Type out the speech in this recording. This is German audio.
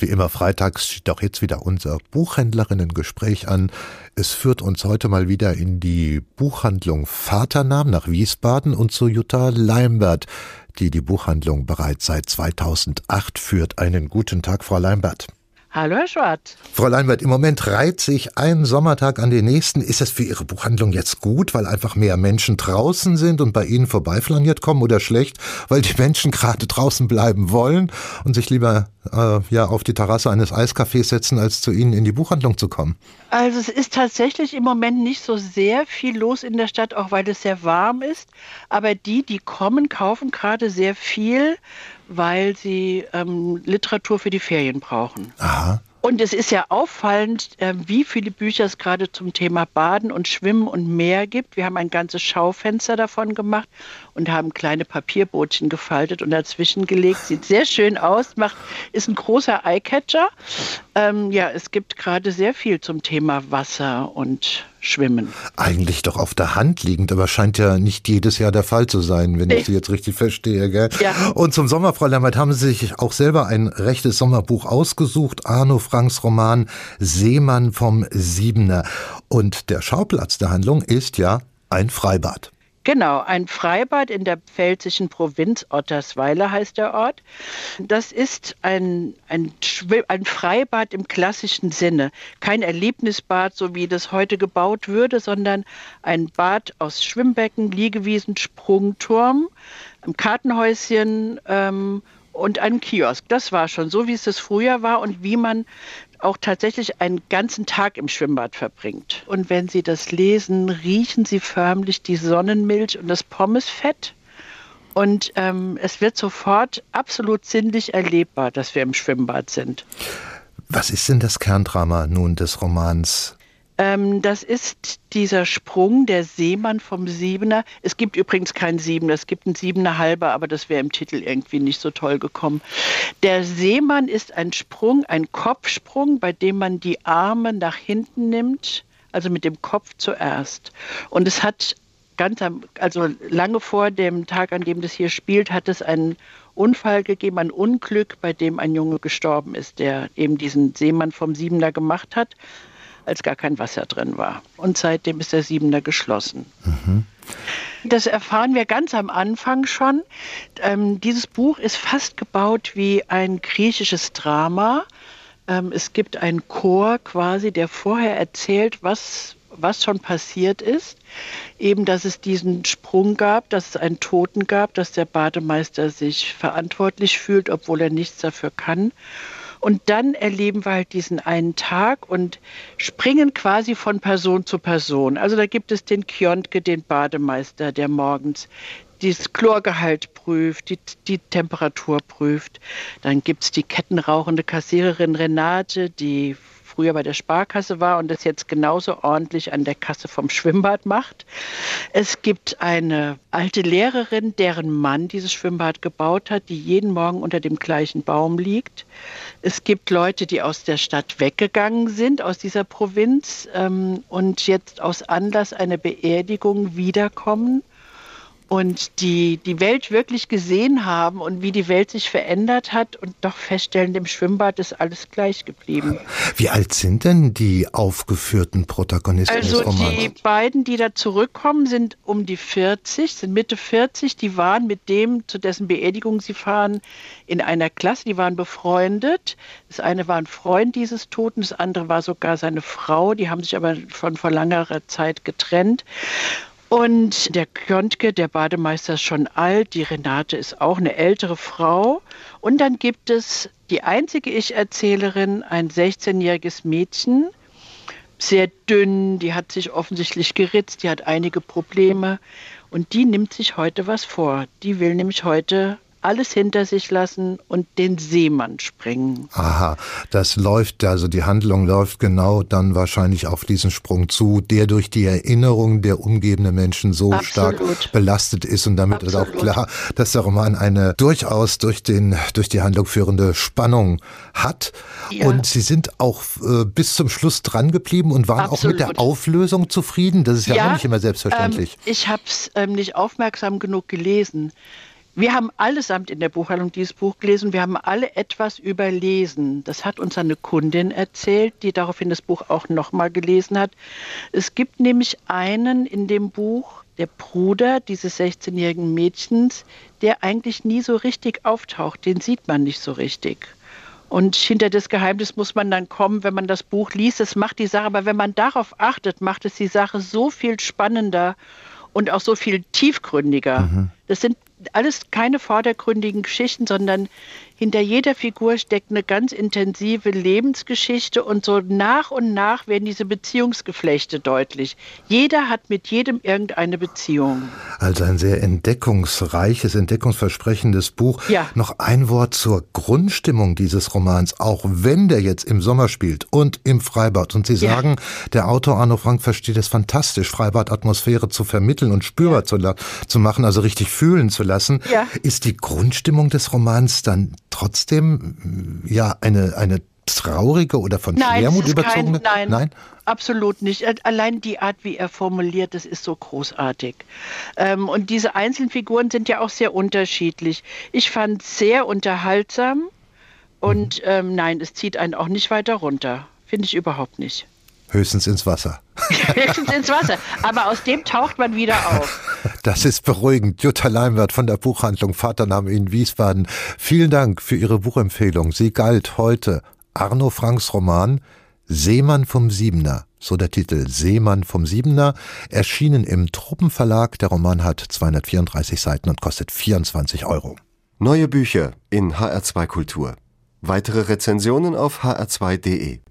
Wie immer freitags steht auch jetzt wieder unser Buchhändlerinnen-Gespräch an. Es führt uns heute mal wieder in die Buchhandlung Vaternamen nach Wiesbaden und zu Jutta Leimbert, die die Buchhandlung bereits seit 2008 führt. Einen guten Tag, Frau Leimbert. Hallo, Herr Schwarz. Frau Leinwert, im Moment reiht sich ein Sommertag an den nächsten. Ist es für Ihre Buchhandlung jetzt gut, weil einfach mehr Menschen draußen sind und bei Ihnen vorbeiflaniert kommen oder schlecht, weil die Menschen gerade draußen bleiben wollen und sich lieber äh, ja, auf die Terrasse eines Eiscafés setzen, als zu Ihnen in die Buchhandlung zu kommen? Also es ist tatsächlich im Moment nicht so sehr viel los in der Stadt, auch weil es sehr warm ist. Aber die, die kommen, kaufen gerade sehr viel weil sie ähm, Literatur für die Ferien brauchen. Aha. Und es ist ja auffallend, äh, wie viele Bücher es gerade zum Thema Baden und Schwimmen und Meer gibt. Wir haben ein ganzes Schaufenster davon gemacht und haben kleine Papierbootchen gefaltet und dazwischen gelegt. Sieht sehr schön aus, macht, ist ein großer Eyecatcher. Ähm, ja, es gibt gerade sehr viel zum Thema Wasser und Schwimmen. Eigentlich doch auf der Hand liegend, aber scheint ja nicht jedes Jahr der Fall zu sein, wenn ich Sie jetzt richtig verstehe. Gell? Ja. Und zum Sommer, Frau Lambert, haben Sie sich auch selber ein rechtes Sommerbuch ausgesucht. Arno Franks Roman Seemann vom Siebener. Und der Schauplatz der Handlung ist ja ein Freibad. Genau, ein Freibad in der pfälzischen Provinz Ottersweiler heißt der Ort. Das ist ein, ein, ein, Freibad im klassischen Sinne. Kein Erlebnisbad, so wie das heute gebaut würde, sondern ein Bad aus Schwimmbecken, Liegewiesen, Sprungturm, einem Kartenhäuschen ähm, und einem Kiosk. Das war schon so, wie es das früher war und wie man auch tatsächlich einen ganzen Tag im Schwimmbad verbringt. Und wenn Sie das lesen, riechen Sie förmlich die Sonnenmilch und das Pommesfett. Und ähm, es wird sofort absolut sinnlich erlebbar, dass wir im Schwimmbad sind. Was ist denn das Kerndrama nun des Romans? Ähm, das ist dieser Sprung, der Seemann vom Siebener. Es gibt übrigens keinen Siebener, es gibt einen Siebener halber, aber das wäre im Titel irgendwie nicht so toll gekommen. Der Seemann ist ein Sprung, ein Kopfsprung, bei dem man die Arme nach hinten nimmt, also mit dem Kopf zuerst. Und es hat ganz, also lange vor dem Tag, an dem das hier spielt, hat es einen Unfall gegeben, ein Unglück, bei dem ein Junge gestorben ist, der eben diesen Seemann vom Siebener gemacht hat als gar kein Wasser drin war. Und seitdem ist der Siebener geschlossen. Mhm. Das erfahren wir ganz am Anfang schon. Ähm, dieses Buch ist fast gebaut wie ein griechisches Drama. Ähm, es gibt einen Chor quasi, der vorher erzählt, was, was schon passiert ist. Eben, dass es diesen Sprung gab, dass es einen Toten gab, dass der Bademeister sich verantwortlich fühlt, obwohl er nichts dafür kann. Und dann erleben wir halt diesen einen Tag und springen quasi von Person zu Person. Also da gibt es den Kiontke, den Bademeister, der morgens das Chlorgehalt prüft, die, die Temperatur prüft. Dann gibt es die kettenrauchende Kassiererin Renate, die früher bei der Sparkasse war und das jetzt genauso ordentlich an der Kasse vom Schwimmbad macht. Es gibt eine alte Lehrerin, deren Mann dieses Schwimmbad gebaut hat, die jeden Morgen unter dem gleichen Baum liegt. Es gibt Leute, die aus der Stadt weggegangen sind, aus dieser Provinz ähm, und jetzt aus Anlass einer Beerdigung wiederkommen und die die Welt wirklich gesehen haben und wie die Welt sich verändert hat und doch feststellen, im Schwimmbad ist alles gleich geblieben. Wie alt sind denn die aufgeführten Protagonisten also des Romans? Also die beiden, die da zurückkommen, sind um die 40, sind Mitte 40. Die waren mit dem, zu dessen Beerdigung sie fahren, in einer Klasse. Die waren befreundet. Das eine war ein Freund dieses Toten, das andere war sogar seine Frau. Die haben sich aber schon vor langer Zeit getrennt. Und der Kjontke, der Bademeister, ist schon alt. Die Renate ist auch eine ältere Frau. Und dann gibt es die einzige Ich-Erzählerin, ein 16-jähriges Mädchen, sehr dünn, die hat sich offensichtlich geritzt, die hat einige Probleme. Und die nimmt sich heute was vor. Die will nämlich heute alles hinter sich lassen und den Seemann springen. Aha, das läuft, also die Handlung läuft genau dann wahrscheinlich auf diesen Sprung zu, der durch die Erinnerung der umgebenden Menschen so Absolut. stark belastet ist und damit Absolut. ist auch klar, dass der Roman eine durchaus durch den durch die Handlung führende Spannung hat ja. und sie sind auch äh, bis zum Schluss dran geblieben und waren Absolut. auch mit der Auflösung zufrieden. Das ist ja, ja auch nicht immer selbstverständlich. Ähm, ich habe es ähm, nicht aufmerksam genug gelesen Wir haben allesamt in der Buchhandlung dieses Buch gelesen. Wir haben alle etwas überlesen. Das hat uns eine Kundin erzählt, die daraufhin das Buch auch nochmal gelesen hat. Es gibt nämlich einen in dem Buch, der Bruder dieses 16-jährigen Mädchens, der eigentlich nie so richtig auftaucht. Den sieht man nicht so richtig. Und hinter das Geheimnis muss man dann kommen, wenn man das Buch liest. Es macht die Sache, aber wenn man darauf achtet, macht es die Sache so viel spannender und auch so viel tiefgründiger. Mhm. Das sind alles keine vordergründigen Geschichten, sondern hinter jeder Figur steckt eine ganz intensive Lebensgeschichte und so nach und nach werden diese Beziehungsgeflechte deutlich. Jeder hat mit jedem irgendeine Beziehung. Also ein sehr entdeckungsreiches, entdeckungsversprechendes Buch. Ja. Noch ein Wort zur Grundstimmung dieses Romans, auch wenn der jetzt im Sommer spielt und im Freibad. Und Sie sagen, ja. der Autor Arno Frank versteht es fantastisch, Freibad-Atmosphäre zu vermitteln und spürbar ja. zu, zu machen, also richtig fühlen zu lassen. Ja. Ist die Grundstimmung des Romans dann trotzdem ja eine, eine traurige oder von nein, Schwermut überzogene? Kein, nein, nein, absolut nicht. Allein die Art, wie er formuliert, das ist so großartig. Ähm, und diese einzelnen Figuren sind ja auch sehr unterschiedlich. Ich fand es sehr unterhaltsam und mhm. ähm, nein, es zieht einen auch nicht weiter runter. Finde ich überhaupt nicht. Höchstens ins Wasser. Höchstens ins Wasser. Aber aus dem taucht man wieder auf. Das ist beruhigend. Jutta Leimwert von der Buchhandlung Vatername in Wiesbaden. Vielen Dank für Ihre Buchempfehlung. Sie galt heute Arno Franks Roman Seemann vom Siebener. So der Titel Seemann vom Siebener, erschienen im Truppenverlag. Der Roman hat 234 Seiten und kostet 24 Euro. Neue Bücher in HR2 Kultur. Weitere Rezensionen auf hr2.de.